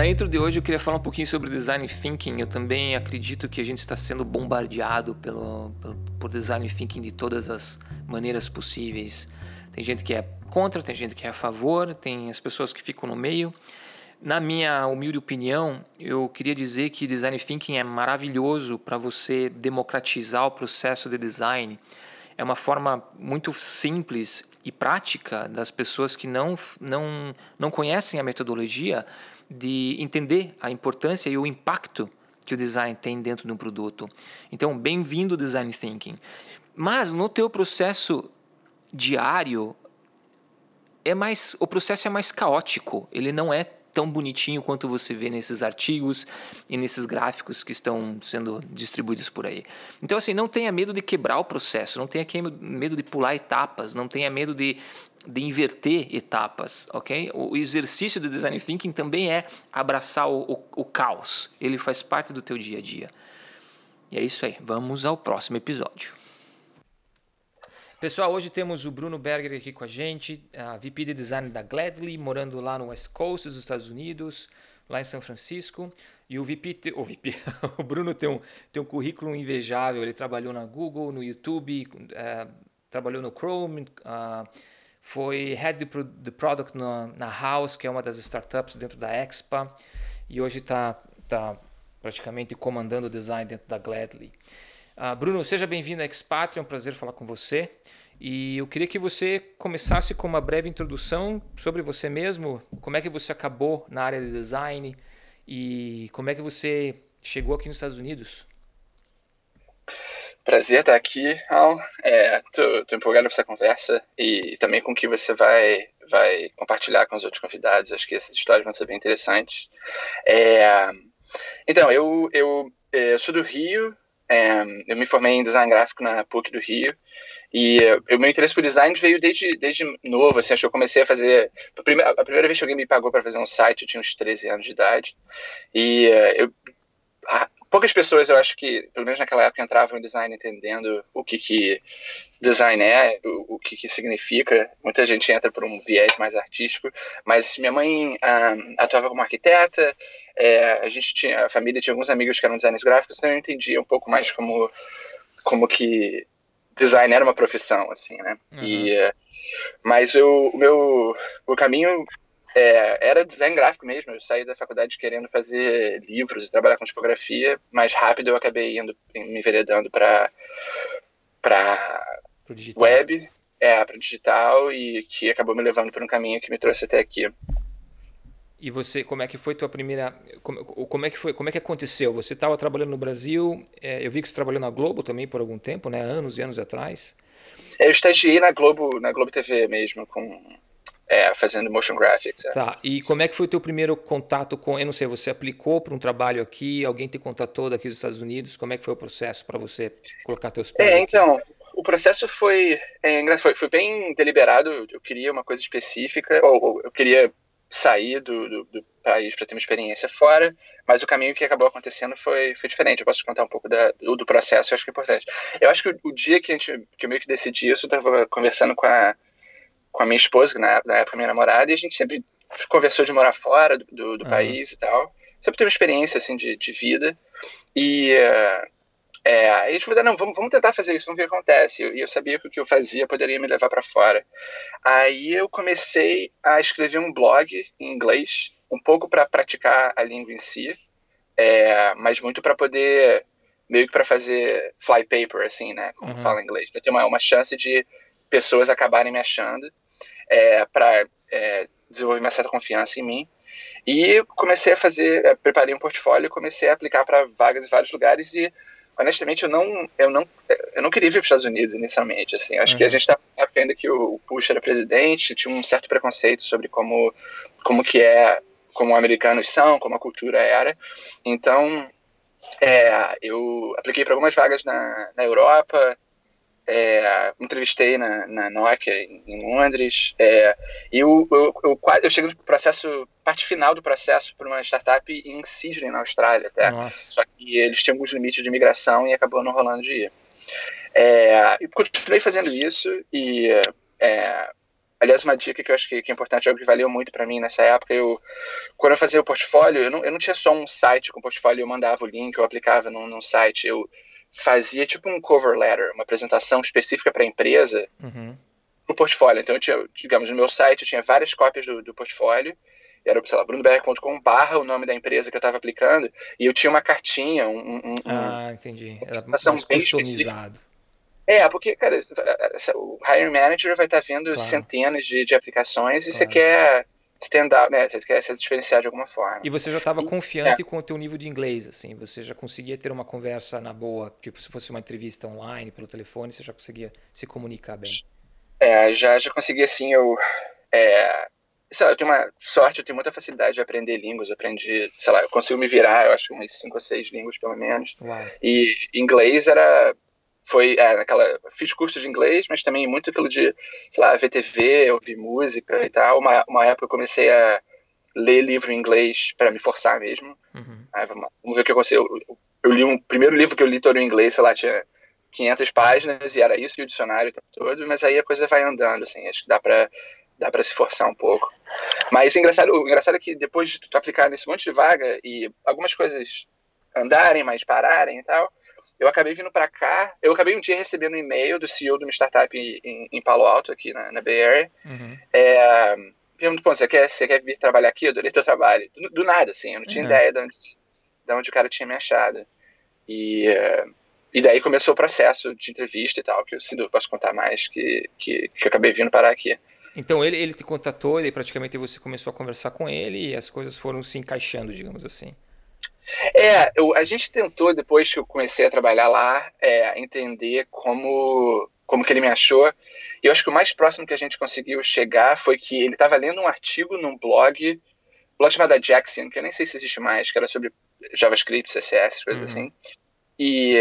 Na intro de hoje eu queria falar um pouquinho sobre design thinking. Eu também acredito que a gente está sendo bombardeado pelo, pelo, por design thinking de todas as maneiras possíveis. Tem gente que é contra, tem gente que é a favor, tem as pessoas que ficam no meio. Na minha humilde opinião, eu queria dizer que design thinking é maravilhoso para você democratizar o processo de design. É uma forma muito simples e prática das pessoas que não, não, não conhecem a metodologia de entender a importância e o impacto que o design tem dentro de um produto. Então, bem-vindo design thinking. Mas no teu processo diário é mais o processo é mais caótico, ele não é tão bonitinho quanto você vê nesses artigos e nesses gráficos que estão sendo distribuídos por aí. Então, assim, não tenha medo de quebrar o processo, não tenha medo de pular etapas, não tenha medo de, de inverter etapas, ok? O exercício do design thinking também é abraçar o, o, o caos, ele faz parte do teu dia a dia. E é isso aí, vamos ao próximo episódio. Pessoal, hoje temos o Bruno Berger aqui com a gente, a VP de Design da Gladly, morando lá no West Coast dos Estados Unidos, lá em São Francisco. E o VP, o, VP, o Bruno tem um, tem um currículo invejável. Ele trabalhou na Google, no YouTube, uh, trabalhou no Chrome, uh, foi Head de Product na, na House, que é uma das startups dentro da Expa, e hoje está tá praticamente comandando o design dentro da Gladly. Uh, Bruno, seja bem-vindo à Expatria, é um prazer falar com você. E eu queria que você começasse com uma breve introdução sobre você mesmo, como é que você acabou na área de design e como é que você chegou aqui nos Estados Unidos. Prazer estar aqui, Al. Estou é, empolgado para essa conversa e também com o que você vai, vai compartilhar com os outros convidados. Acho que essas histórias vão ser bem interessantes. É, então, eu, eu, eu, é, sou do Rio, é, eu me formei em design gráfico na PUC do Rio. E o meu interesse por design veio desde, desde novo, assim, acho que eu comecei a fazer... A primeira, a primeira vez que alguém me pagou para fazer um site, eu tinha uns 13 anos de idade. E uh, eu, poucas pessoas, eu acho que, pelo menos naquela época, entravam em design entendendo o que, que design é, o, o que, que significa. Muita gente entra por um viés mais artístico, mas minha mãe ah, atuava como arquiteta, é, a gente tinha, a família tinha alguns amigos que eram designers gráficos, então eu entendia um pouco mais como, como que design era uma profissão, assim, né? Uhum. E, eh, mas eu, o meu o caminho é, era design gráfico mesmo. Eu saí da faculdade querendo fazer livros e trabalhar com tipografia. Mais rápido eu acabei indo, me enveredando para para web, é, para digital e que acabou me levando por um caminho que me trouxe até aqui. E você, como é que foi tua primeira, como, como é que foi, como é que aconteceu? Você estava trabalhando no Brasil, é, eu vi que você trabalhou na Globo também por algum tempo, né, anos e anos atrás. É, eu estagiei na Globo, na Globo TV mesmo, com é, fazendo motion graphics. É. Tá. E como é que foi o teu primeiro contato com, eu não sei, você aplicou para um trabalho aqui, alguém te contatou daqui dos Estados Unidos? Como é que foi o processo para você colocar teus pés? É, aqui? então, o processo foi, é, foi, foi bem deliberado. Eu queria uma coisa específica, ou, ou eu queria sair do, do, do país para ter uma experiência fora, mas o caminho que acabou acontecendo foi, foi diferente. Eu posso contar um pouco da, do, do, processo, eu acho que é importante. Eu acho que o, o, dia que, a gente, que eu meio que decidi isso, eu estava conversando com a, com a minha esposa, que na, na época minha namorada, e a gente sempre conversou de morar fora do, do, do uhum. país e tal. Sempre teve uma experiência assim, de, de vida. E é, aí a gente falou, não, vamos, vamos tentar fazer isso, vamos ver o que acontece. E eu, eu, sabia que o que eu fazia poderia me levar para fora. Aí eu comecei a escrever um blog em inglês, um pouco para praticar a língua em si, é, mas muito para poder, meio que para fazer fly paper, assim, né, como uhum. fala em inglês, para ter uma, uma chance de pessoas acabarem me achando, é, para é, desenvolver uma certa confiança em mim. E comecei a fazer, é, preparei um portfólio, comecei a aplicar para vagas em vários lugares e honestamente, eu não, eu não, eu não queria vir para os Estados Unidos inicialmente. Assim, acho uhum. que a uhum. gente está aprendendo que o Bush era presidente, tinha um certo preconceito sobre como, como que é, como americanos são, como a cultura era. Então, é, eu apliquei para algumas vagas na, na Europa, é, entrevistei na, na Nokia em Londres, é, e eu, eu, eu, eu cheguei no processo, parte final do processo para uma startup em Sydney, na Austrália, até. Nossa. Só que eles tinham alguns limites de imigração e acabou não rolando de ir. É, e continuei fazendo isso e é, aliás, uma dica que eu acho que, que é importante, algo que valeu muito para mim nessa época, eu, quando eu fazia o portfólio, eu não, eu não tinha só um site com portfólio, eu mandava o link, eu aplicava num, num site, eu fazia tipo um cover letter, uma apresentação específica para a empresa, uhum. no portfólio. Então, eu tinha, digamos, no meu site, eu tinha várias cópias do, do portfólio, era, sei lá, brunobr.com barra o nome da empresa que eu estava aplicando, e eu tinha uma cartinha, um... um ah, entendi. Era mais customizado. É, porque, cara, o hiring manager vai estar tá vendo claro. centenas de, de aplicações e claro. você quer stand out, né? Você quer se diferenciar de alguma forma. E você já estava confiante é. com o teu nível de inglês, assim? Você já conseguia ter uma conversa na boa, tipo, se fosse uma entrevista online, pelo telefone, você já conseguia se comunicar bem? É, já, já consegui, assim, eu... É, sei lá, eu tenho uma sorte, eu tenho muita facilidade de aprender línguas, aprendi, sei lá, eu consigo me virar, eu acho, umas cinco ou seis línguas, pelo menos. Uau. E inglês era foi é, naquela fiz curso de inglês mas também muito aquilo de sei lá VTV ouvir música e tal. Uma, uma época eu comecei a ler livro em inglês para me forçar mesmo. Uhum. Aí, vamos, vamos, ver o que aconteceu. Eu, eu, li um primeiro livro que eu li todo em inglês sei lá tinha 500 páginas e era isso e o dicionário todo mas aí a coisa vai andando assim acho que dá para dá para se forçar um pouco. Mas engraçado o engraçado é que depois de tu aplicar nesse monte de vaga e algumas coisas andarem mas pararem e tal eu acabei vindo para cá, eu acabei um dia recebendo um e-mail do CEO de uma startup em, em Palo Alto, aqui na, na Bay Area, uhum. é, perguntando, você quer, você quer vir trabalhar aqui? Eu adorei teu trabalho. Do, do nada, assim, eu não tinha uhum. ideia de onde, de onde o cara tinha me achado. E, e daí começou o processo de entrevista e tal, que eu sinto, posso contar mais, que, que, que eu acabei vindo parar aqui. Então ele, ele te contatou e praticamente você começou a conversar com ele e as coisas foram se encaixando, digamos assim. É, eu, a gente tentou, depois que eu comecei a trabalhar lá, é, entender como, como que ele me achou. E eu acho que o mais próximo que a gente conseguiu chegar foi que ele estava lendo um artigo num blog, um blog chamado Jackson, que eu nem sei se existe mais, que era sobre JavaScript, CSS, coisas uhum. assim. E,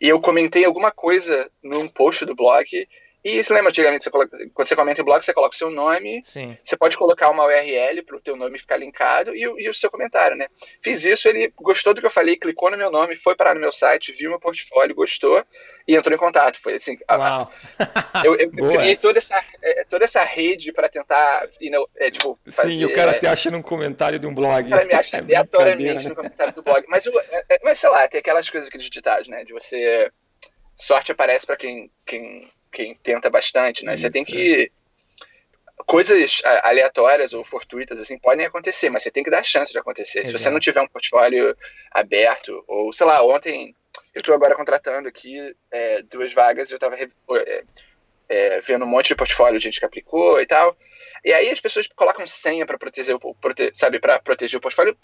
e eu comentei alguma coisa num post do blog e você lembra antigamente, você coloca, quando você comenta em blog, você coloca o seu nome, Sim. você pode colocar uma URL para o teu nome ficar linkado e, e, o seu comentário, né? Fiz isso, ele gostou do que eu falei, clicou no meu nome, foi parar no meu site, viu meu portfólio, gostou e entrou em contato. Foi assim, Uau. eu, eu criei toda essa, é, toda essa rede para tentar, you know, é, tipo, fazer, Sim, o cara te acha num comentário de um blog. O cara me acha é aleatoriamente né? no comentário do blog. Mas, é, mas sei lá, tem aquelas coisas, aqueles ditados, né? De você sorte aparece para quem, quem quem tenta bastante, né? Isso, você tem que é. coisas aleatórias ou fortuitas assim podem acontecer, mas você tem que dar chance de acontecer. Exato. Se você não tiver um portfólio aberto ou sei lá, ontem eu estou agora contratando aqui é, duas vagas, eu estava é, é, vendo um monte de portfólio de gente que aplicou e tal. E aí as pessoas colocam senha para proteger o prote, sabe, para proteger o portfólio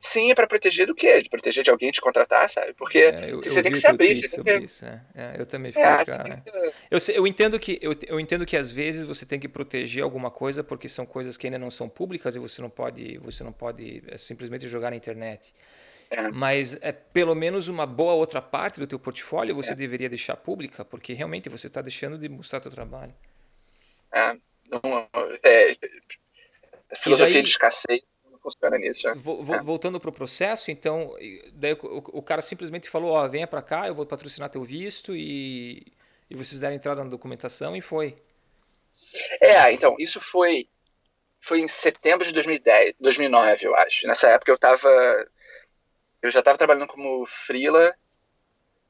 sim é para proteger do quê? De proteger de alguém te contratar, sabe? Porque é, eu, você eu tem que se abrir. Você tem que... Isso, é. É, eu também fico, é, cara. Que... eu, eu, entendo que, eu, eu entendo que às vezes você tem que proteger alguma coisa porque são coisas que ainda não são públicas e você não pode, você não pode é, simplesmente jogar na internet. É. Mas é pelo menos uma boa outra parte do teu portfólio você é. deveria deixar pública, porque realmente você está deixando de mostrar teu trabalho. É, não, é filosofia daí, de escassez funciona nisso. Né? É. Voltando para o processo, então, daí o, o, cara simplesmente falou, ó, venha para cá, eu vou patrocinar teu visto e, e vocês deram entrada na documentação e foi. É, então, isso foi foi em setembro de 2010, 2009, eu acho. Nessa época eu estava eu já estava trabalhando como freela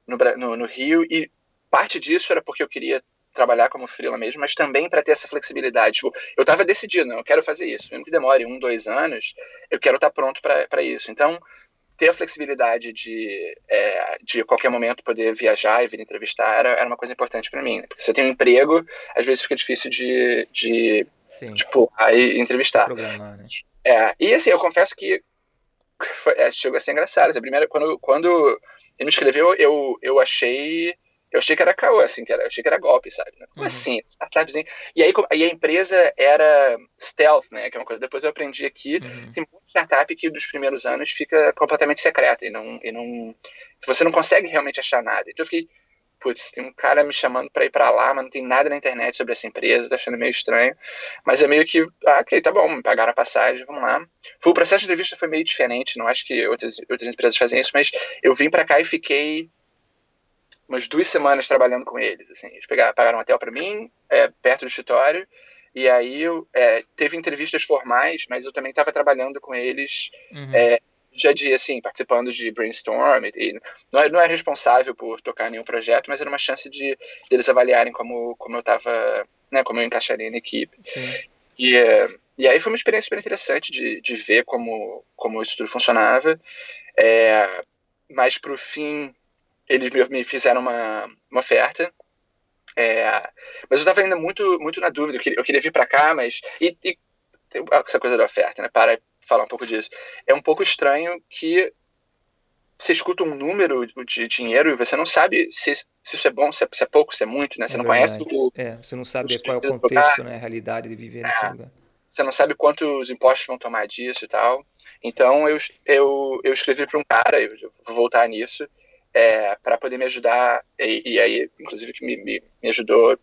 no, no, no Rio e parte disso era porque eu queria trabalhar como freela mesmo, mas também para ter essa flexibilidade. Tipo, eu estava decidido, eu quero fazer isso. Mesmo que demore um, dois anos, eu quero estar tá pronto para isso. Então, ter a flexibilidade de, é, de qualquer momento poder viajar e vir entrevistar era, era uma coisa importante para mim. Né? Porque você tem um emprego, às vezes fica difícil de, de tipo, aí entrevistar. Né? É, e assim, eu confesso que foi, é, chegou a ser engraçado. A primeira, quando, quando ele me escreveu, eu, eu achei eu achei que era caô, assim, que era, eu achei que era golpe, sabe? Né? Como uhum. assim? Startupzinho. E aí e a empresa era stealth, né? Que é uma coisa. Depois eu aprendi aqui, uhum. tem muita startup que dos primeiros anos fica completamente secreta e não, e não. Você não consegue realmente achar nada. Então eu fiquei, putz, tem um cara me chamando para ir para lá, mas não tem nada na internet sobre essa empresa, tô achando meio estranho. Mas é meio que, ah, ok, tá bom, me pagaram a passagem, vamos lá. o processo de entrevista foi meio diferente, não acho que outras, outras empresas fazem isso, mas eu vim para cá e fiquei umas duas semanas trabalhando com eles. Assim. Eles pegaram, pagaram um hotel para mim, é, perto do escritório, e aí eu, é, teve entrevistas formais, mas eu também estava trabalhando com eles uhum. é, dia a dia, assim, participando de brainstorm. E não, é, não era responsável por tocar nenhum projeto, mas era uma chance de eles avaliarem como, como eu estava, né, como eu encaixaria na equipe. Sim. E, é, e aí foi uma experiência super interessante de, de ver como, como isso tudo funcionava. É, mas pro fim, eles me fizeram uma, uma oferta. É, mas eu estava ainda muito, muito na dúvida. Eu queria, eu queria vir para cá, mas. E, e, essa coisa da oferta, né? Para falar um pouco disso. É um pouco estranho que você escuta um número de dinheiro e você não sabe se, se isso é bom, se é, se é, pouco, se é muito, né? Você é não verdade. conhece o. É, você não sabe qual é o contexto, né? A realidade de viver nesse é, lugar. Você não sabe quantos impostos vão tomar disso e tal. Então eu, eu, eu escrevi para um cara, eu vou voltar nisso, é, para poder me ajudar, e, e, aí, inclusive, que me, me, me ajudou,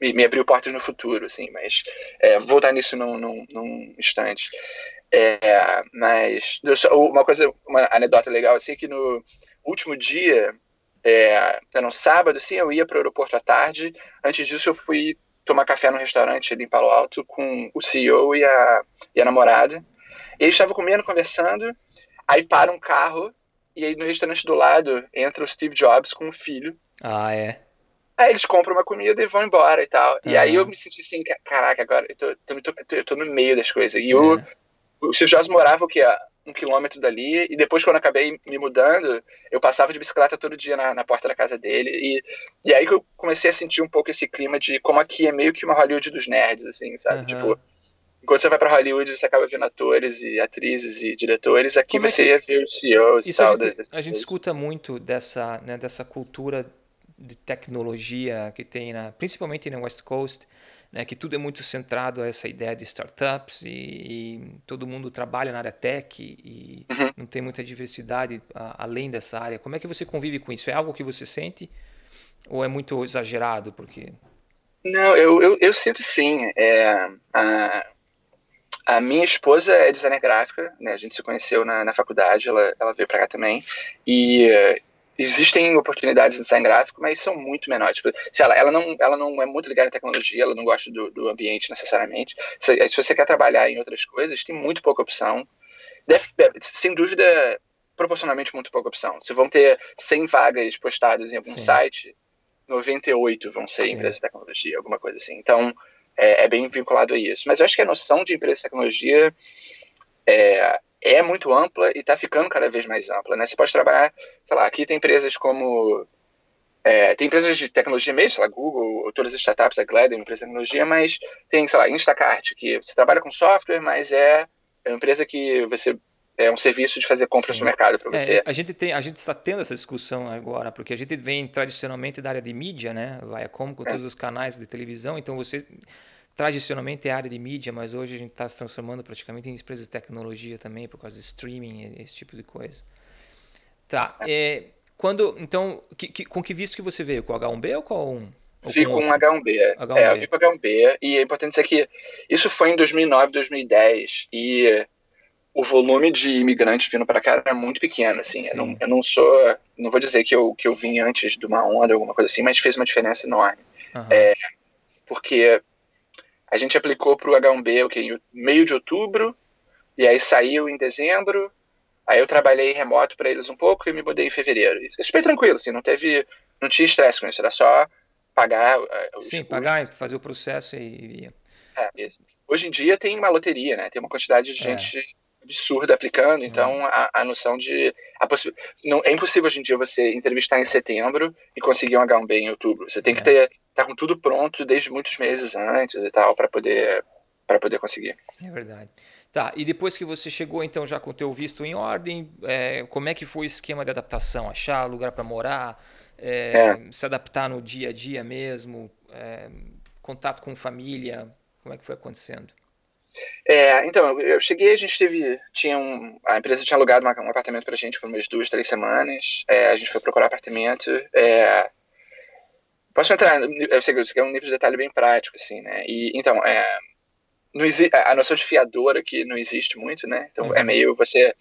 me, me, abriu portas no futuro, assim, mas é, vou voltar nisso num, num, num instante. É, mas uma coisa, uma anedota legal, assim, que no último dia, é, era um sábado, assim, eu ia para o aeroporto à tarde, antes disso eu fui tomar café no restaurante ali em Palo Alto com o CEO e a, e a namorada, e eles estavam comendo, conversando, aí para um carro, e aí no restaurante do lado entra o Steve Jobs com o filho. Ah, é? Aí eles compram uma comida e vão embora e tal. Uhum. E aí eu me senti assim, caraca, agora eu tô, tô, tô, eu tô no meio das coisas. E o, é. o Steve Jobs morava o quê? Um quilômetro dali. E depois, quando eu acabei me mudando, eu passava de bicicleta todo dia na, na porta da casa dele. E, e aí que eu comecei a sentir um pouco esse clima de como aqui é meio que uma Hollywood dos nerds, assim, sabe? Uhum. Tipo, Enquanto você vai para Hollywood, você acaba vendo atores e atrizes e diretores. Aqui Como é você é que... ia ver os CEOs e tal. A gente, a gente escuta muito dessa, né, dessa cultura de tecnologia que tem, na, principalmente na West Coast, né, que tudo é muito centrado a essa ideia de startups e, e todo mundo trabalha na área tech e uhum. não tem muita diversidade a, além dessa área. Como é que você convive com isso? É algo que você sente ou é muito exagerado? Porque não, eu, eu, eu sinto sim. É, a, a minha esposa é designer gráfica, né? A gente se conheceu na, na faculdade, ela, ela veio para cá também. E uh, existem oportunidades de design gráfico, mas são muito menores. Tipo, se ela, ela, não, ela não é muito ligada à tecnologia, ela não gosta do, do ambiente necessariamente. Se, se, você quer trabalhar em outras coisas, tem muito pouca opção. Deve, sem dúvida, proporcionalmente muito pouca opção. Se vão ter 100 vagas postadas em algum Sim. site, 98 vão ser Sim. empresas de tecnologia, alguma coisa assim. Então, é, é, bem vinculado a isso. Mas eu acho que a noção de empresa de tecnologia é, é muito ampla e está ficando cada vez mais ampla. Né? Você pode trabalhar, sei lá, aqui tem empresas como. É, tem empresas de tecnologia mesmo, sei lá, Google, todas as startups, a Glad uma empresa de tecnologia, mas tem, sei lá, Instacart, que você trabalha com software, mas é, é uma empresa que você é um serviço de fazer compras Sim. no mercado para você. É, a gente tem, a gente está tendo essa discussão agora, porque a gente vem tradicionalmente da área de mídia, né? Vai como com é. todos os canais de televisão, então você tradicionalmente é área de mídia, mas hoje a gente está se transformando praticamente em empresa de tecnologia também por causa de streaming, esse tipo de coisa. Tá. É, é quando, então, que, que, com que visto que você veio? Com H1B ou com um? Fui com, com H1B. H1B. É, eu vim com H1B e é importante dizer que isso foi em 2009, 2010 e o volume de imigrantes vindo para cá era muito pequeno, assim. Eu não, eu não, sou, não vou dizer que eu, que eu vim antes de uma onda, alguma coisa assim, mas fez uma diferença enorme. Uhum. É, porque a gente aplicou para o H1B okay, em meio de outubro, e aí saiu em dezembro, aí eu trabalhei remoto para eles um pouco e me mudei em fevereiro. Isso foi tranquilo, assim, não teve, não tinha estresse com isso, era só pagar. Uh, Sim, pagar, fazer o processo e... É, Hoje em dia tem uma loteria, né? Tem uma quantidade de é. gente absurda aplicando, uhum. então a, a noção de. A não, é impossível hoje em dia você entrevistar em setembro e conseguir um H1B em outubro. Você tem é. que ter tá com tudo pronto desde muitos meses antes e tal para poder para poder conseguir. É verdade. Tá, e depois que você chegou então já com o teu visto em ordem, é, como é que foi o esquema de adaptação? Achar lugar para morar, é, é. se adaptar no dia a dia mesmo, é, contato com família, como é que foi acontecendo? É, então, eu cheguei, a gente teve, tinha um, a empresa tinha alugado um apartamento pra gente por umas duas, três semanas, é, a gente foi procurar apartamento, é, posso entrar, eu sei que é um nível de detalhe bem prático, assim, né, e, então, é, não a noção de fiador aqui não existe muito, né, então é uhum. é meio você,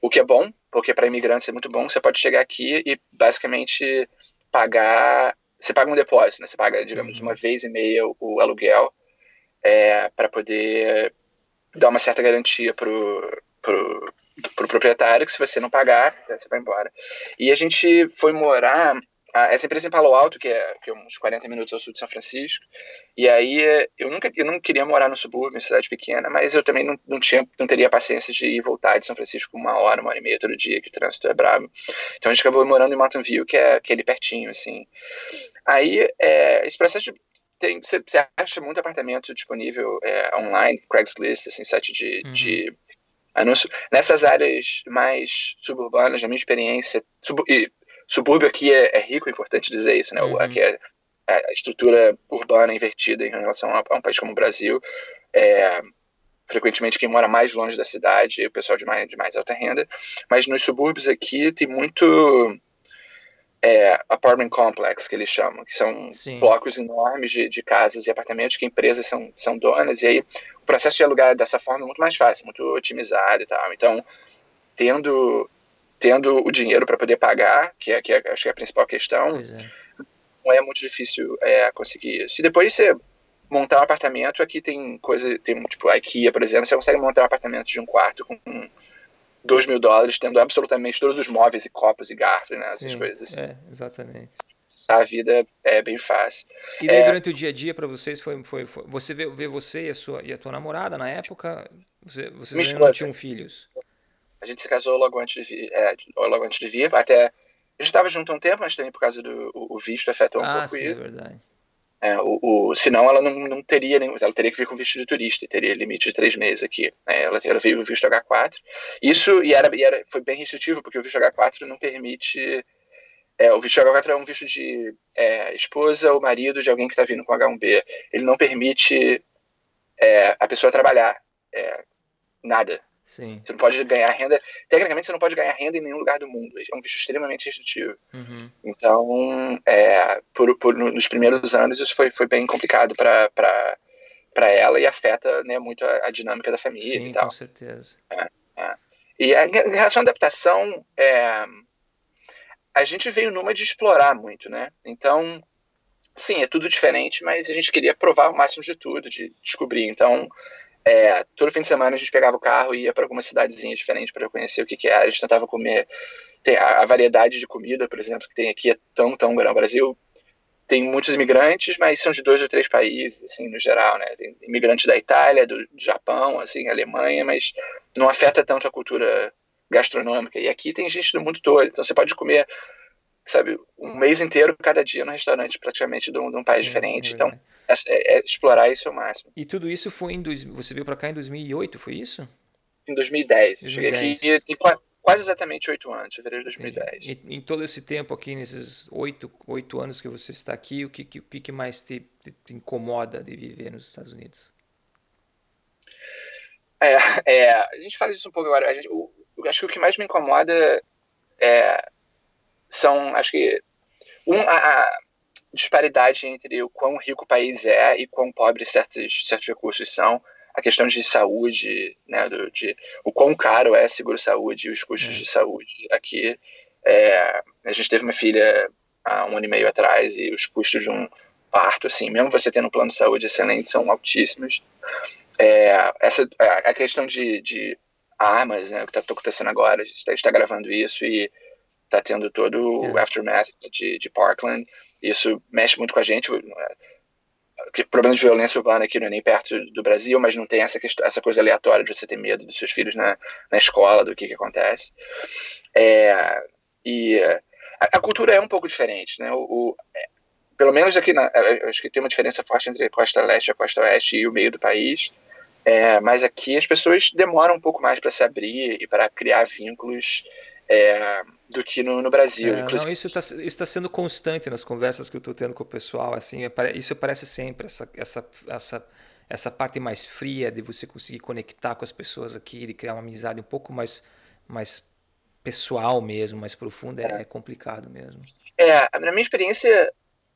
o que é bom, porque para imigrantes é muito bom, você pode chegar aqui e basicamente pagar. Você paga um depósito, né? Você paga, digamos, uhum. uma vez e meia o, o aluguel é, para poder dar uma certa garantia pro, pro, pro proprietário que se você não pagar, você vai embora. E a gente foi morar essa empresa em Palo Alto, que é, que é uns 40 minutos ao sul de São Francisco. E aí eu nunca eu não queria morar no subúrbio, em cidade pequena, mas eu também não, não, tinha, não teria paciência de ir voltar de São Francisco uma hora, uma hora e meia todo dia, que o trânsito é brabo. Então a gente acabou morando em Mountain View, que é, que ali pertinho, assim. Aí é, esse processo de tem, você, você, acha muito apartamento disponível é, online, Craigslist, assim, site de, uhum. de anúncio. Nessas áreas mais suburbanas, na minha experiência, sub, e subúrbio aqui é, é, rico, é importante dizer isso, né? Uhum. Aqui é, é a estrutura urbana invertida em relação a, a um país como o Brasil. É, frequentemente quem mora mais longe da cidade é o pessoal de mais, de mais alta renda. Mas nos subúrbios aqui tem muito é, apartment complex, que eles chamam, que são Sim. blocos enormes de, de casas e apartamentos que empresas são, são donas. E aí o processo de alugar dessa forma é muito mais fácil, muito otimizado e tal. Então, tendo tendo o dinheiro para poder pagar, que é, que é, acho que é a principal questão, é. não é muito difícil é, conseguir isso. Se depois você montar um apartamento, aqui tem coisa, tem tipo a IKEA, por exemplo, você consegue montar um apartamento de um quarto com 2 mil dólares, tendo absolutamente todos os móveis e copos e garfos, né, essas Sim, coisas. Assim. É, exatamente. A vida é bem fácil. E daí, é, durante o dia a dia para vocês foi, foi, foi, você vê, vê você e a sua e a tua namorada na época, você, vocês ainda não tinham filhos? A gente se casou logo antes de vir, é, logo antes de vir, até a gente estava junto há um tempo, mas também por causa do o visto afetou um ah, pouco sim, isso. é verdade. É, o, o, senão ela não, não teria ela teria que vir com visto de turista, teria limite de três meses aqui. Né? Ela, ela veio o visto H4. Isso e era, e era, foi bem restritivo, porque o visto H4 não permite. É, o visto H4 é um visto de é, esposa ou marido de alguém que está vindo com H1B. Ele não permite é, a pessoa trabalhar é, nada. Sim. Você não pode ganhar renda. Tecnicamente, você não pode ganhar renda em nenhum lugar do mundo. É um bicho extremamente restritivo. Uhum. Então, é, por, por, nos primeiros anos, isso foi, foi bem complicado para ela e afeta né, muito a, a, dinâmica da família Sim, e tal. com certeza. É, é. E a, em relação à adaptação, é, a gente veio numa de explorar muito, né? Então, sim, é tudo diferente, mas a gente queria provar o máximo de tudo, de descobrir. Então, é, todo fim de semana a gente pegava o carro e ia para alguma cidadezinha diferente para conhecer o que, que era. A gente tentava comer. Tem a, a, variedade de comida, por exemplo, que tem aqui é tão, tão grande. O Brasil tem muitos imigrantes, mas são de dois ou três países, assim, no geral, né? Tem imigrantes da Itália, do Japão, assim, Alemanha, mas não afeta tanto a cultura gastronômica. E aqui tem gente do mundo todo. Então você pode comer, sabe, um mês inteiro, cada dia, no restaurante praticamente de um, de um país Sim, diferente. É então é, é, explorar isso ao máximo. E tudo isso foi em. Dois, você veio para cá em 2008, foi isso? Em 2010. 2010. Cheguei aqui quase exatamente oito anos, fevereiro de 2010. E, em todo esse tempo aqui, nesses oito, oito anos que você está aqui, o que, que, o que mais te, te, incomoda de viver nos Estados Unidos? É, é, a gente fala isso um pouco agora. Gente, o, acho que o que mais me incomoda é, são, acho que, um, a, a disparidade entre o quão rico o país é e quão pobre certos, certos recursos são. A questão de saúde, né, do, de o quão caro é seguro-saúde e os custos é. de saúde. Aqui, é, a gente teve uma filha há um ano e meio atrás e os custos de um parto, assim, mesmo você tendo um plano de saúde excelente, são altíssimos. É, essa, a questão de, de armas, né, o que está acontecendo agora, a gente está tá gravando isso e está tendo todo o é. aftermath de, de Parkland, isso mexe muito com a gente. O problema de violência urbana aqui não é nem perto do Brasil, mas não tem essa, questão, essa coisa aleatória de você ter medo dos seus filhos na, na escola, do que, que acontece. É, e a, a, cultura é um pouco diferente. Né? O, o é, pelo menos aqui, na, acho que tem uma diferença forte entre a costa leste e a costa oeste e o meio do país. É, mas aqui as pessoas demoram um pouco mais para se abrir e para criar vínculos é, do que no, no Brasil. É, não, isso está tá sendo constante nas conversas que eu estou tendo com o pessoal. Assim, é, isso parece sempre essa, essa, essa, essa parte mais fria de você conseguir conectar com as pessoas aqui, de criar uma amizade um pouco mais, mais pessoal mesmo, mais profunda, é, é complicado mesmo. É, na minha experiência,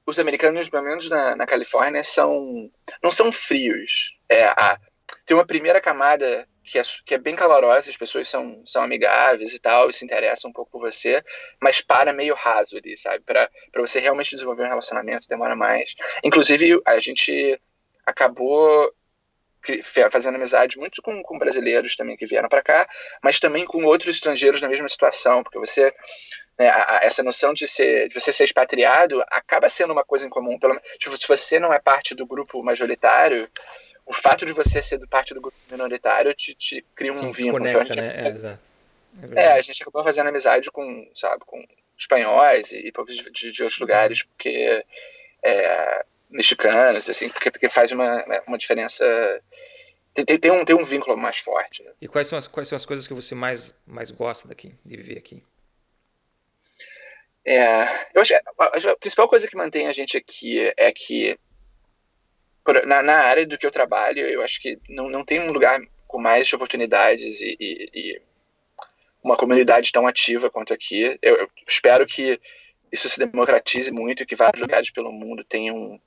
os americanos, pelo menos na, na Califórnia, são não são frios. É, a, tem uma primeira camada que é, que é bem calorosa, as pessoas são, são amigáveis e tal, e se interessam um pouco por você, mas para meio raso ali, sabe? Para você realmente desenvolver um relacionamento demora mais. Inclusive, a gente acabou fazendo amizade muito com, com brasileiros também que vieram para cá, mas também com outros estrangeiros na mesma situação, porque você né, a, a, essa noção de ser de você ser expatriado acaba sendo uma coisa em comum, pelo tipo, se você não é parte do grupo majoritário, o fato de você ser parte do grupo minoritário te, te cria um Sim, vínculo. Conecta, então, né? é, exato. É, é, a gente acabou fazendo amizade com, sabe, com espanhóis e, e povos de, de, outros lugares, porque é, mexicanos, assim, porque, porque faz uma, né, uma diferença tem, tem, tem, um, tem um vínculo mais forte. Né? E quais são, as, quais são as coisas que você mais, mais gosta daqui, de viver aqui? É, eu acho, a, a principal coisa que mantém a gente aqui é que na, na, área do que eu trabalho, eu acho que não, não tem um lugar com mais oportunidades e, e, e uma comunidade tão ativa quanto aqui. Eu, eu, espero que isso se democratize muito e que vários lugares pelo mundo tenham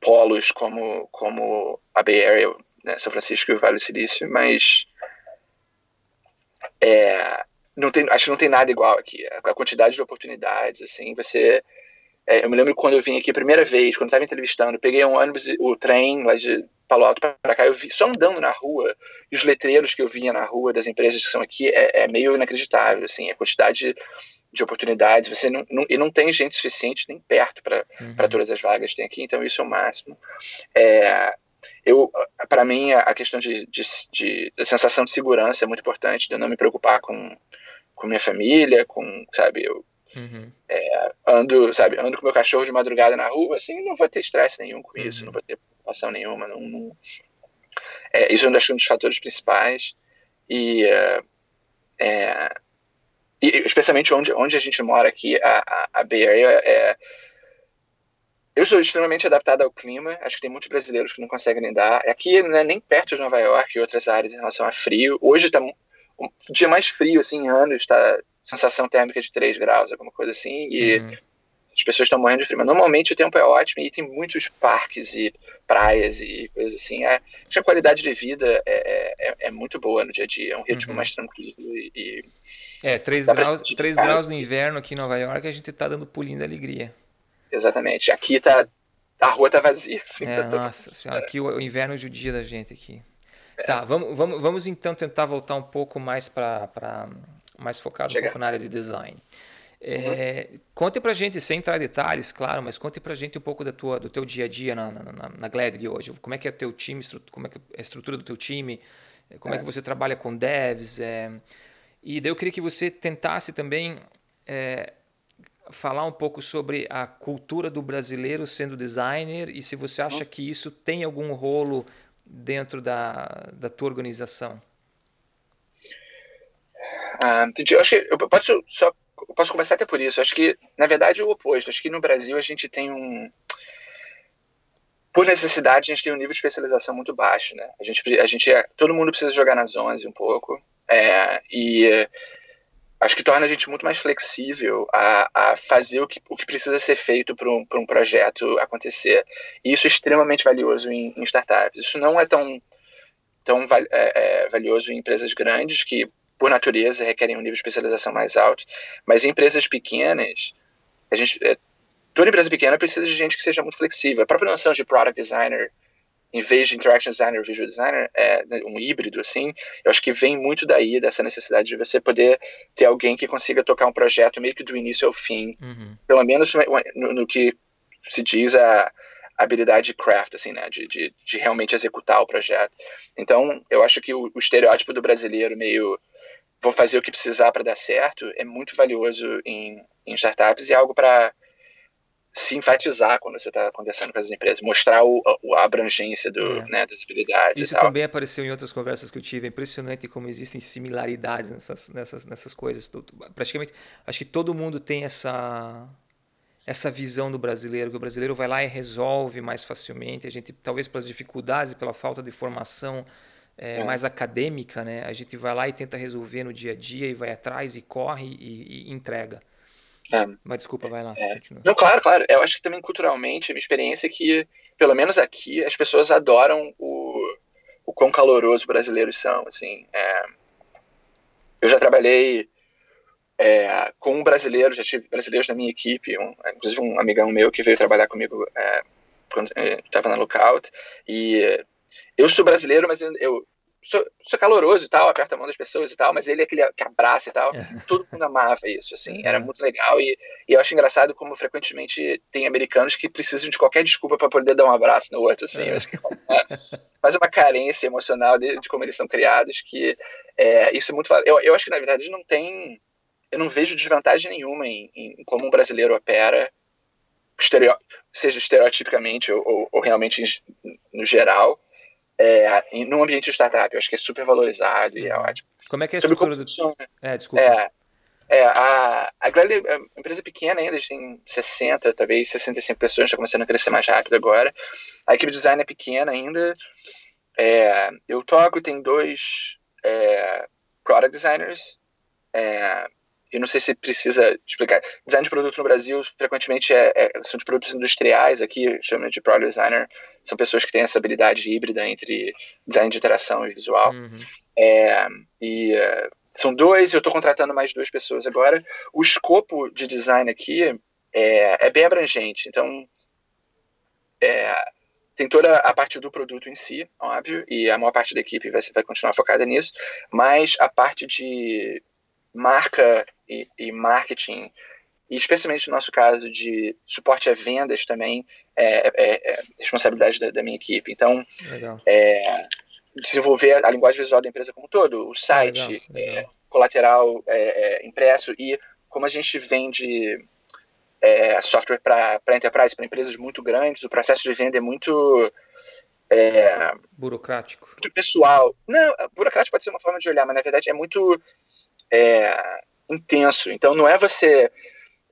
polos como, como a Bay Area, né, São Francisco e o Vale do Silício, mas é, não tem, acho que não tem nada igual aqui. A quantidade de oportunidades, assim, você é, eu me lembro quando eu vim aqui a primeira vez, quando estava entrevistando, peguei um ônibus, o trem lá de Palo Alto para cá, eu vi só andando na rua, e os letreiros que eu via na rua das empresas que são aqui é, é meio inacreditável, assim, a quantidade de oportunidades, você não, não, e não tem gente suficiente nem perto para uhum. todas as vagas que tem aqui, então isso é o máximo. É, eu, para mim, a questão de, de, de, de, sensação de segurança é muito importante, de eu não me preocupar com, com minha família, com, sabe, eu Uhum. É, ando, sabe, ando com meu cachorro de madrugada na rua, assim, não vou ter estresse nenhum com isso, uhum. não vou ter preocupação nenhuma. Não, não... É, isso é um dos fatores principais. E, é, é, e, especialmente onde, onde a gente mora aqui, a, a, a Bay Area é. Eu sou extremamente adaptado ao clima, acho que tem muitos brasileiros que não conseguem lidar. Aqui não é nem perto de Nova York e outras áreas em relação a frio. Hoje está um dia mais frio assim, em anos, está sensação térmica de 3 graus, alguma coisa assim, e uhum. as pessoas estão morrendo de frio. Mas normalmente o tempo é ótimo e tem muitos parques e praias e coisas assim. É, a qualidade de vida é, é, é, muito boa no dia a dia, é um ritmo uhum. mais tranquilo e. É, 3 graus, 3 graus no inverno aqui em Nova York, a gente está dando pulinho da alegria. Exatamente. Aqui tá. A rua tá vazia. Assim, é, tá nossa senhora, aqui o, o inverno judia da gente aqui. É. Tá, vamos, vamos, vamos então tentar voltar um pouco mais para mais focado um pouco na área de design. É, uhum. Conte pra gente, sem entrar em detalhes, claro, mas conte pra gente um pouco da tua, do teu dia a dia na, na, na hoje. Como é que é o teu time, como é que é a estrutura do teu time, é, como é, é que você trabalha com devs. É, e daí eu queria que você tentasse também é, falar um pouco sobre a cultura do brasileiro sendo designer e se você acha uhum. que isso tem algum rolo dentro da, da tua organização. Ah, entendi. Eu acho que eu posso só eu posso começar até por isso. Eu acho que, na verdade, é o oposto. Eu acho que no Brasil a gente tem um. Por necessidade, a gente tem um nível de especialização muito baixo, né? A gente, a gente é, todo mundo precisa jogar nas 11 um pouco. É, e acho que torna a gente muito mais flexível a, a fazer o que, o que precisa ser feito para um, um projeto acontecer. E isso é extremamente valioso em, em startups. Isso não é tão, tão é, é, valioso em empresas grandes que por natureza, requerem um nível de especialização mais alto. Mas em empresas pequenas, a gente, é, toda empresa pequena precisa de gente que seja muito flexível. A própria noção de product designer, em vez de interaction designer ou visual designer, é né, um híbrido, assim, eu acho que vem muito daí, dessa necessidade de você poder ter alguém que consiga tocar um projeto meio que do início ao fim. Uhum. Pelo menos no, no que se diz a habilidade de craft, assim, né? De, de, de, realmente executar o projeto. Então, eu acho que o, o estereótipo do brasileiro meio vou fazer o que precisar para dar certo é muito valioso em, em startups e é algo para se enfatizar quando você está conversando com as empresas, mostrar o, a abrangência do, é. né, das habilidades. Isso também apareceu em outras conversas que eu tive. É impressionante como existem similaridades nessas, nessas, nessas coisas. Praticamente, acho que todo mundo tem essa essa visão do brasileiro, que o brasileiro vai lá e resolve mais facilmente. A gente, talvez pelas dificuldades e pela falta de formação é, é. mais acadêmica, né? A gente vai lá e tenta resolver no dia a dia e vai atrás e corre e, e entrega. É. Mas desculpa, vai lá. É. Não, claro, claro. Eu acho que também culturalmente, a minha experiência é que, pelo menos aqui, as pessoas adoram o, o quão calorosos brasileiros são, assim. É, eu já trabalhei é, com um brasileiro, já tive brasileiros na minha equipe, um, inclusive um amigão meu que veio trabalhar comigo é, quando estava na Lookout, e eu sou brasileiro, mas eu, sou, sou, caloroso e tal, aperto a mão das pessoas e tal, mas ele é aquele que abraça e tal. É. Todo mundo amava isso, assim, era uhum. muito legal. E, e, eu acho engraçado como frequentemente tem americanos que precisam de qualquer desculpa para poder dar um abraço no outro, assim. É. Que é, faz uma carência emocional de, de, como eles são criados, que é, isso é muito. Eu, eu acho que na verdade não tem. Eu não vejo desvantagem nenhuma em, em como um brasileiro opera, seja estereotipicamente ou, ou, ou realmente no geral é, num ambiente de startup. Eu acho que é super valorizado e é ótimo. Como é que é a estrutura do... É, desculpa. É, é, a, a Gladly é uma empresa pequena ainda, a gente tem 60, talvez 65 pessoas, está começando a crescer mais rápido agora. A equipe de design é pequena ainda. É, eu toco, tem dois é, product designers, é, eu não sei se precisa explicar. Design de produto no Brasil, frequentemente, é, é, são de produtos industriais, aqui chama de product designer, são pessoas que têm essa habilidade híbrida entre design de interação e visual. Uhum. É, e uh, são dois, eu estou contratando mais duas pessoas agora. O escopo de design aqui é, é bem abrangente, então é, tem toda a parte do produto em si, óbvio, e a maior parte da equipe vai, vai continuar focada nisso, mas a parte de marca e, e marketing, e especialmente no nosso caso de suporte a vendas também, é, é, é responsabilidade da, da, minha equipe. Então, é, desenvolver a linguagem visual da empresa como um todo, o site, legal, legal. É, colateral é, é, impresso e como a gente vende software para enterprise, para empresas muito grandes, o processo de venda é muito burocrático. Muito pessoal. Não, burocrático pode ser uma forma de olhar, mas na verdade é muito é, intenso. Então não é você.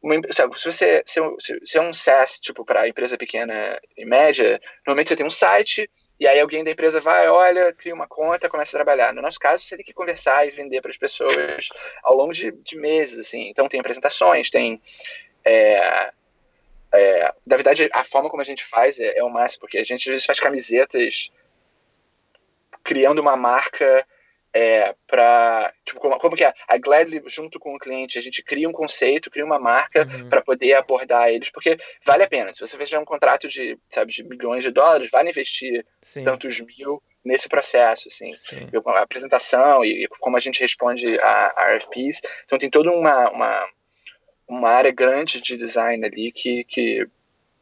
Uma, sabe, se você se, se é um SaaS, tipo, para empresa pequena e média, normalmente você tem um site, e aí alguém da empresa vai, olha, cria uma conta, começa a trabalhar. No nosso caso, você tem que conversar e vender para as pessoas ao longo de, de, meses, assim. Então tem apresentações, tem. É, é, na verdade, a forma como a gente faz é, é o máximo, porque a gente às vezes faz camisetas criando uma marca é, para tipo como, como, que é? A Gladly junto com o cliente a gente cria um conceito cria uma marca uhum. para poder abordar eles porque vale a pena. Se você fizer um contrato de sabe de milhões de dólares vale investir Sim. tantos mil nesse processo assim. Eu, a apresentação e, e, como a gente responde a, a RFPs então tem toda uma, uma uma área grande de design ali que que,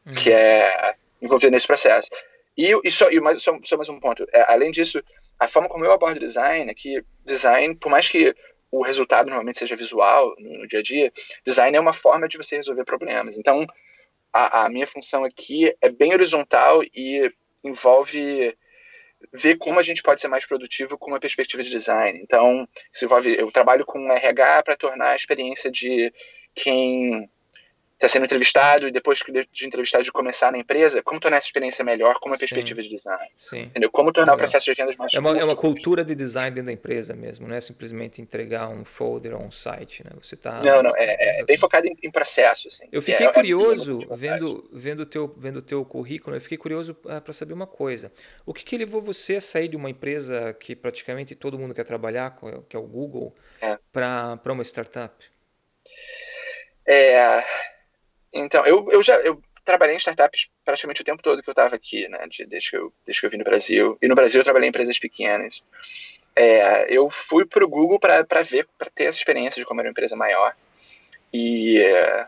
uhum. que é envolvida nesse processo. E, e só, e mais, só, só mais um ponto. É, além disso a forma como eu abordo design é que design, por mais que o resultado normalmente seja visual no, dia a dia, design é uma forma de você resolver problemas. Então, a, a minha função aqui é bem horizontal e envolve ver como a gente pode ser mais produtivo com uma perspectiva de design. Então, isso envolve, eu trabalho com RH para tornar a experiência de quem está sendo entrevistado e depois de entrevistado de começar na empresa, como tornar essa experiência melhor com uma Sim. perspectiva de design. Sim. Entendeu? Como tornar Legal. o processo de vendas mais é uma, é uma cultura de design dentro da empresa mesmo, não é simplesmente entregar um folder ou um site, né? Você tá Não, não, é, é bem focado em, em processo, assim. Eu fiquei é, curioso vendo vendo teu vendo teu currículo, eu fiquei curioso ah, para saber uma coisa. O que que levou você a sair de uma empresa que praticamente todo mundo quer trabalhar, que é o Google, é. para para uma startup? É, então, eu, eu já eu trabalhei em startups praticamente o tempo todo que eu estava aqui, né? De, desde, que eu, desde que eu vim no Brasil. E no Brasil eu trabalhei em empresas pequenas. É, eu fui para o Google para ver, para ter essa experiência de como era uma empresa maior. E é,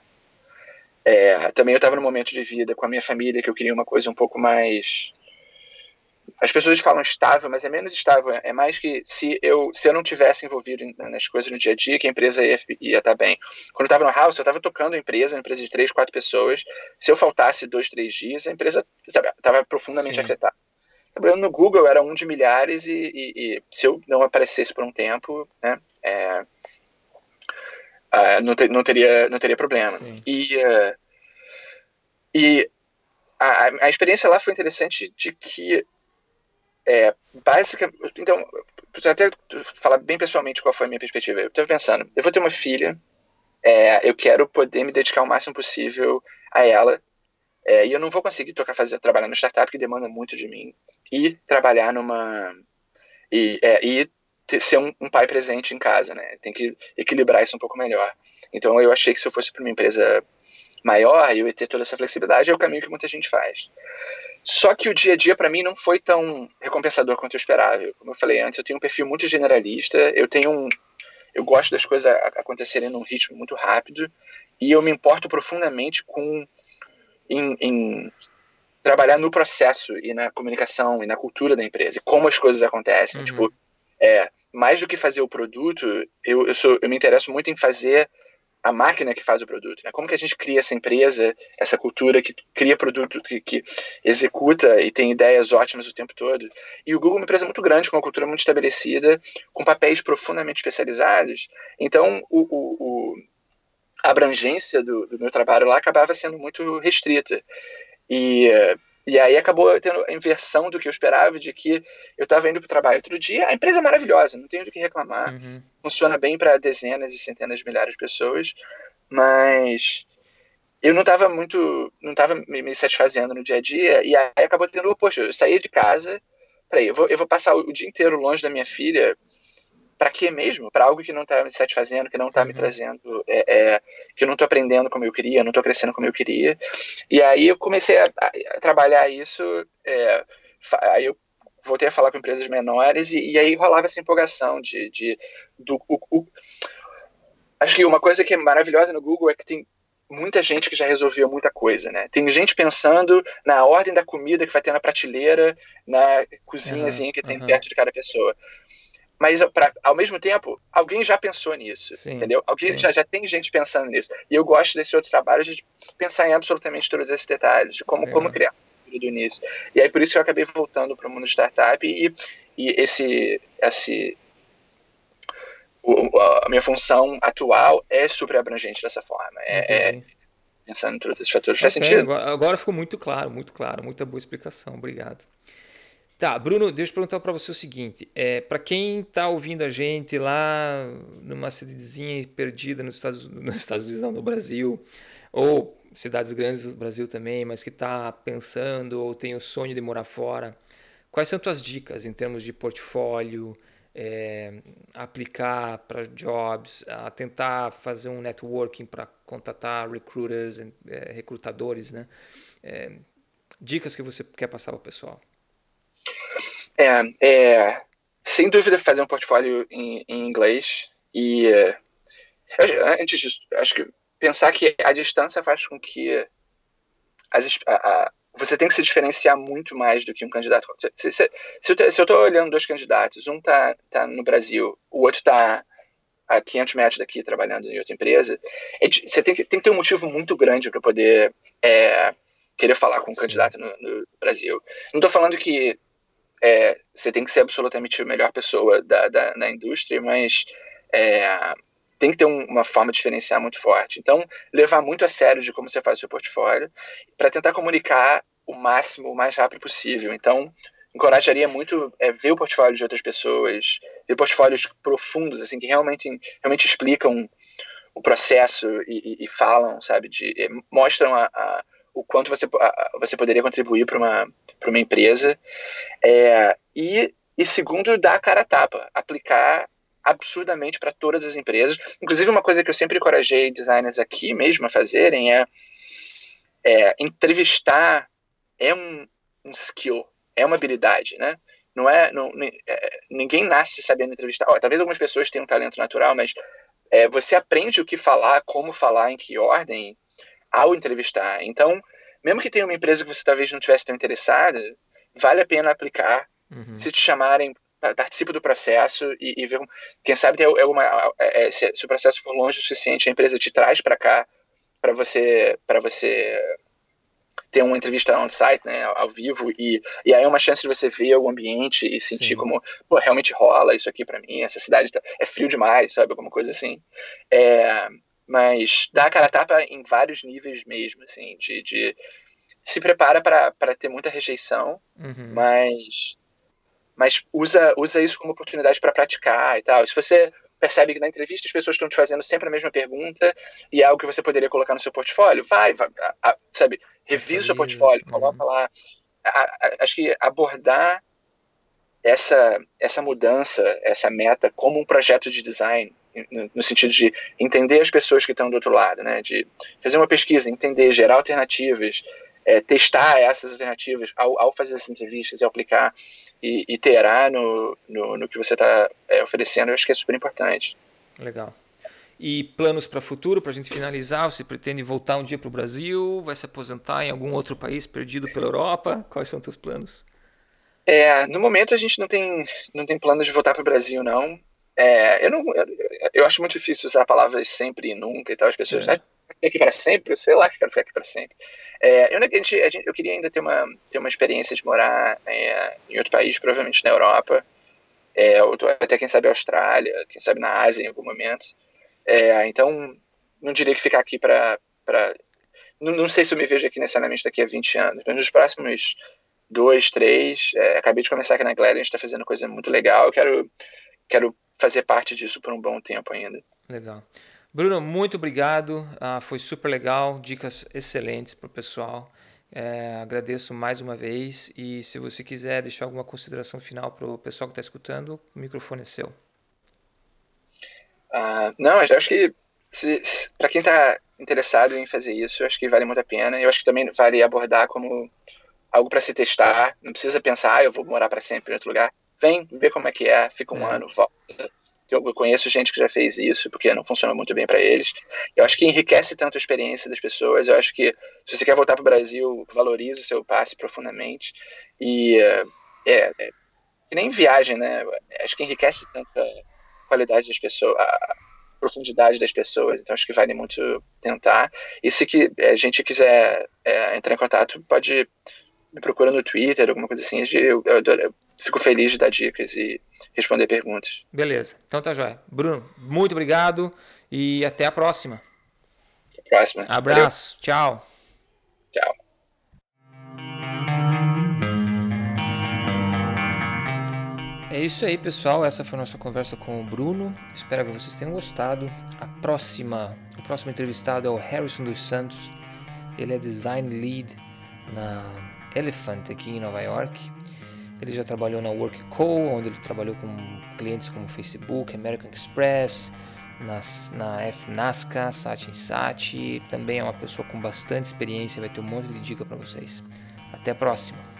é, também eu estava num momento de vida com a minha família que eu queria uma coisa um pouco mais as pessoas falam estável, mas é menos estável. É mais que se eu, se eu não tivesse envolvido nas coisas no dia a dia, que a empresa ia, ia estar bem. Quando eu estava no House, eu estava tocando a empresa, uma empresa de três, quatro pessoas. Se eu faltasse dois, três dias, a empresa estava profundamente Sim. afetada. Trabalhando no Google, era um de milhares e, e, e, se eu não aparecesse por um tempo, né, é, uh, não, ter, não, teria, não teria problema. Sim. E, uh, e a, a experiência lá foi interessante de que é, básica, então, até falar bem pessoalmente qual foi a minha perspectiva. Eu estava pensando, eu vou ter uma filha, é, eu quero poder me dedicar o máximo possível a ela, é, e eu não vou conseguir tocar fazer trabalhar no startup que demanda muito de mim e trabalhar numa e, é, e ter, ser um, um, pai presente em casa, né? Tem que equilibrar isso um pouco melhor. Então eu achei que se eu fosse para uma empresa maior, eu ia ter toda essa flexibilidade, é o caminho que muita gente faz. Só que o dia a dia para mim não foi tão recompensador quanto eu esperava. Como eu falei antes, eu tenho um perfil muito generalista, eu tenho um eu gosto das coisas acontecerem num ritmo muito rápido e eu me importo profundamente com em, em trabalhar no processo e na comunicação e na cultura da empresa e como as coisas acontecem. Uhum. Tipo, é, mais do que fazer o produto, eu, eu, sou, eu me interesso muito em fazer a máquina que faz o produto. Né? Como que a gente cria essa empresa, essa cultura que cria produto, que, que, executa e tem ideias ótimas o tempo todo. E o Google é uma empresa muito grande, com uma cultura muito estabelecida, com papéis profundamente especializados. Então, o, o, o a abrangência do, do, meu trabalho lá acabava sendo muito restrita. E e aí acabou tendo a inversão do que eu esperava, de que eu estava indo para o trabalho outro dia. A empresa é maravilhosa, não tenho do que reclamar. Uhum. Funciona bem para dezenas e centenas de milhares de pessoas, mas eu não estava muito, não estava me, me, satisfazendo no dia a dia. E aí acabou tendo, poxa, eu saí de casa, peraí, eu vou, eu vou passar o dia inteiro longe da minha filha para quê mesmo? Para algo que não está me satisfazendo, que não está uhum. me trazendo, é, é, que eu não estou aprendendo como eu queria, não estou crescendo como eu queria. E aí eu comecei a, a trabalhar isso, é, aí eu voltei a falar com empresas menores e, e aí rolava essa empolgação de, de do, o, o, acho que uma coisa que é maravilhosa no Google é que tem muita gente que já resolveu muita coisa, né? Tem gente pensando na ordem da comida que vai ter na prateleira, na cozinhazinha uhum, que tem uhum. perto de cada pessoa mas pra, ao mesmo tempo, alguém já pensou nisso, sim, entendeu? Alguém já, já tem gente pensando nisso. E eu gosto desse outro trabalho de pensar em absolutamente todos esses detalhes, de como, é. como criar do início. E aí por isso que eu acabei voltando para o mundo startup e, e esse, esse o, a minha função atual é super abrangente dessa forma. É, é pensando em todos esses fatores. Faz sentido? Agora, agora ficou muito claro, muito claro. Muita boa explicação. Obrigado. Tá, Bruno, deixa eu perguntar para você o seguinte: é, para quem está ouvindo a gente lá numa cidadezinha perdida nos Estados, nos Estados Unidos, não, no Brasil, ou cidades grandes do Brasil também, mas que está pensando ou tem o sonho de morar fora, quais são tuas dicas em termos de portfólio, é, aplicar para jobs, a tentar fazer um networking para contatar recruiters, é, recrutadores, né? É, dicas que você quer passar para o pessoal. É, é, sem dúvida fazer um portfólio em, em inglês e é, antes disso, acho que pensar que a distância faz com que as, a, a, você tem que se diferenciar muito mais do que um candidato. Se, se, se eu estou olhando dois candidatos, um está tá no Brasil, o outro está a 500 metros daqui trabalhando em outra empresa, é, você tem que, tem que ter um motivo muito grande para poder é, querer falar com um candidato no, no Brasil. Não estou falando que é, você tem que ser absolutamente a melhor pessoa da, da na indústria, mas é, tem que ter um, uma forma de diferenciar muito forte. Então, levar muito a sério de como você faz o seu portfólio, para tentar comunicar o máximo, o mais rápido possível. Então, encorajaria muito é, ver o portfólio de outras pessoas, ver portfólios profundos, assim, que realmente, realmente explicam o processo e, e, e falam, sabe, de, mostram a, a, o quanto você, a, você poderia contribuir para uma para uma empresa. É, e, e segundo, dar a cara a tapa, aplicar absurdamente para todas as empresas. Inclusive, uma coisa que eu sempre encorajei designers aqui mesmo a fazerem é, é entrevistar é um, um, skill, é uma habilidade, né? Não é, não, é, ninguém nasce sabendo entrevistar. Oh, talvez algumas pessoas tenham um talento natural, mas é, você aprende o que falar, como falar, em que ordem ao entrevistar. Então, mesmo que tenha uma empresa que você talvez não tivesse tão interessada, vale a pena aplicar. Uhum. Se te chamarem, participe do processo e, e ver, quem sabe tem alguma, é, é, se, se, o processo for longe o suficiente, a empresa te traz para cá para você, para você ter uma entrevista on-site, né, ao vivo, e, e aí é uma chance de você ver o ambiente e sentir Sim. como, pô, realmente rola isso aqui para mim, essa cidade tá, é frio demais, sabe, alguma coisa assim. É, mas dá a cara a tapa em vários níveis mesmo, assim, de, de se prepara para ter muita rejeição, uhum. mas mas usa usa isso como oportunidade para praticar e tal. Se você percebe que na entrevista as pessoas estão te fazendo sempre a mesma pergunta e é algo que você poderia colocar no seu portfólio, vai, vai a, a, sabe, revisa o seu portfólio, uhum. coloca lá. A, acho que abordar essa, essa mudança, essa meta como um projeto de design, no, sentido de entender as pessoas que estão do outro lado, né? de fazer uma pesquisa, entender, gerar alternativas, é, testar essas alternativas ao, ao, fazer as entrevistas e aplicar e iterar no, no, no que você está é, oferecendo, eu acho que é super importante. Legal. E planos para o futuro, para a gente finalizar? Você pretende voltar um dia para o Brasil? Vai se aposentar em algum outro país perdido pela Europa? Quais são os seus planos? É, no momento a gente não tem, não tem plano de voltar para o Brasil, não. É, eu não eu, eu, acho muito difícil usar palavras sempre e nunca e tal. As pessoas, é. Aqui para sempre? Eu sei lá que quero ficar aqui para sempre. É, eu, a gente, a gente, eu queria ainda ter uma, ter uma experiência de morar é, em outro país, provavelmente na Europa. É, até, quem sabe, Austrália, quem sabe na Ásia em algum momento. É, então, não diria que ficar aqui para. Não, não sei se eu me vejo aqui necessariamente daqui a 20 anos, mas nos próximos dois, três. É, acabei de começar aqui na Glad, a gente está fazendo coisa muito legal. Eu quero, quero fazer parte disso por um bom tempo ainda. Legal. Bruno, muito obrigado. Ah, foi super legal, dicas excelentes para o pessoal. É, agradeço mais uma vez e se você quiser deixar alguma consideração final para o pessoal que está escutando, o microfone é seu. Ah, não, eu acho que para quem está interessado em fazer isso, eu acho que vale muito a pena. Eu acho que também vale abordar como algo para se testar. Não precisa pensar, ah, eu vou morar para sempre em outro lugar. Vem, vê como é que é, fica um é. ano, volta. Eu conheço gente que já fez isso, porque não funciona muito bem para eles. Eu acho que enriquece tanto a experiência das pessoas. Eu acho que se você quer voltar para o Brasil, valorize o seu passe profundamente. E é, é, é que nem viagem, né? Acho que enriquece tanto a qualidade das pessoas, a profundidade das pessoas. Então acho que vale muito tentar. E se que, a gente quiser é, entrar em contato, pode me procura no Twitter, alguma coisa assim. Eu, eu, eu, fico feliz de dar dicas e responder perguntas. Beleza, então tá jóia. Bruno, muito obrigado e até a próxima. Até a próxima. Abraço, Valeu. tchau. Tchau. É isso aí, pessoal. Essa foi a nossa conversa com o Bruno. Espero que vocês tenham gostado. A próxima, o próximo entrevistado é o Harrison dos Santos. Ele é design lead na Elephant aqui em Nova York. Ele já trabalhou na WorkCo, onde ele trabalhou com clientes como Facebook, American Express, nas, na FNASCA, Satin Sat. Também é uma pessoa com bastante experiência, vai ter um monte de dica para vocês. Até a próxima!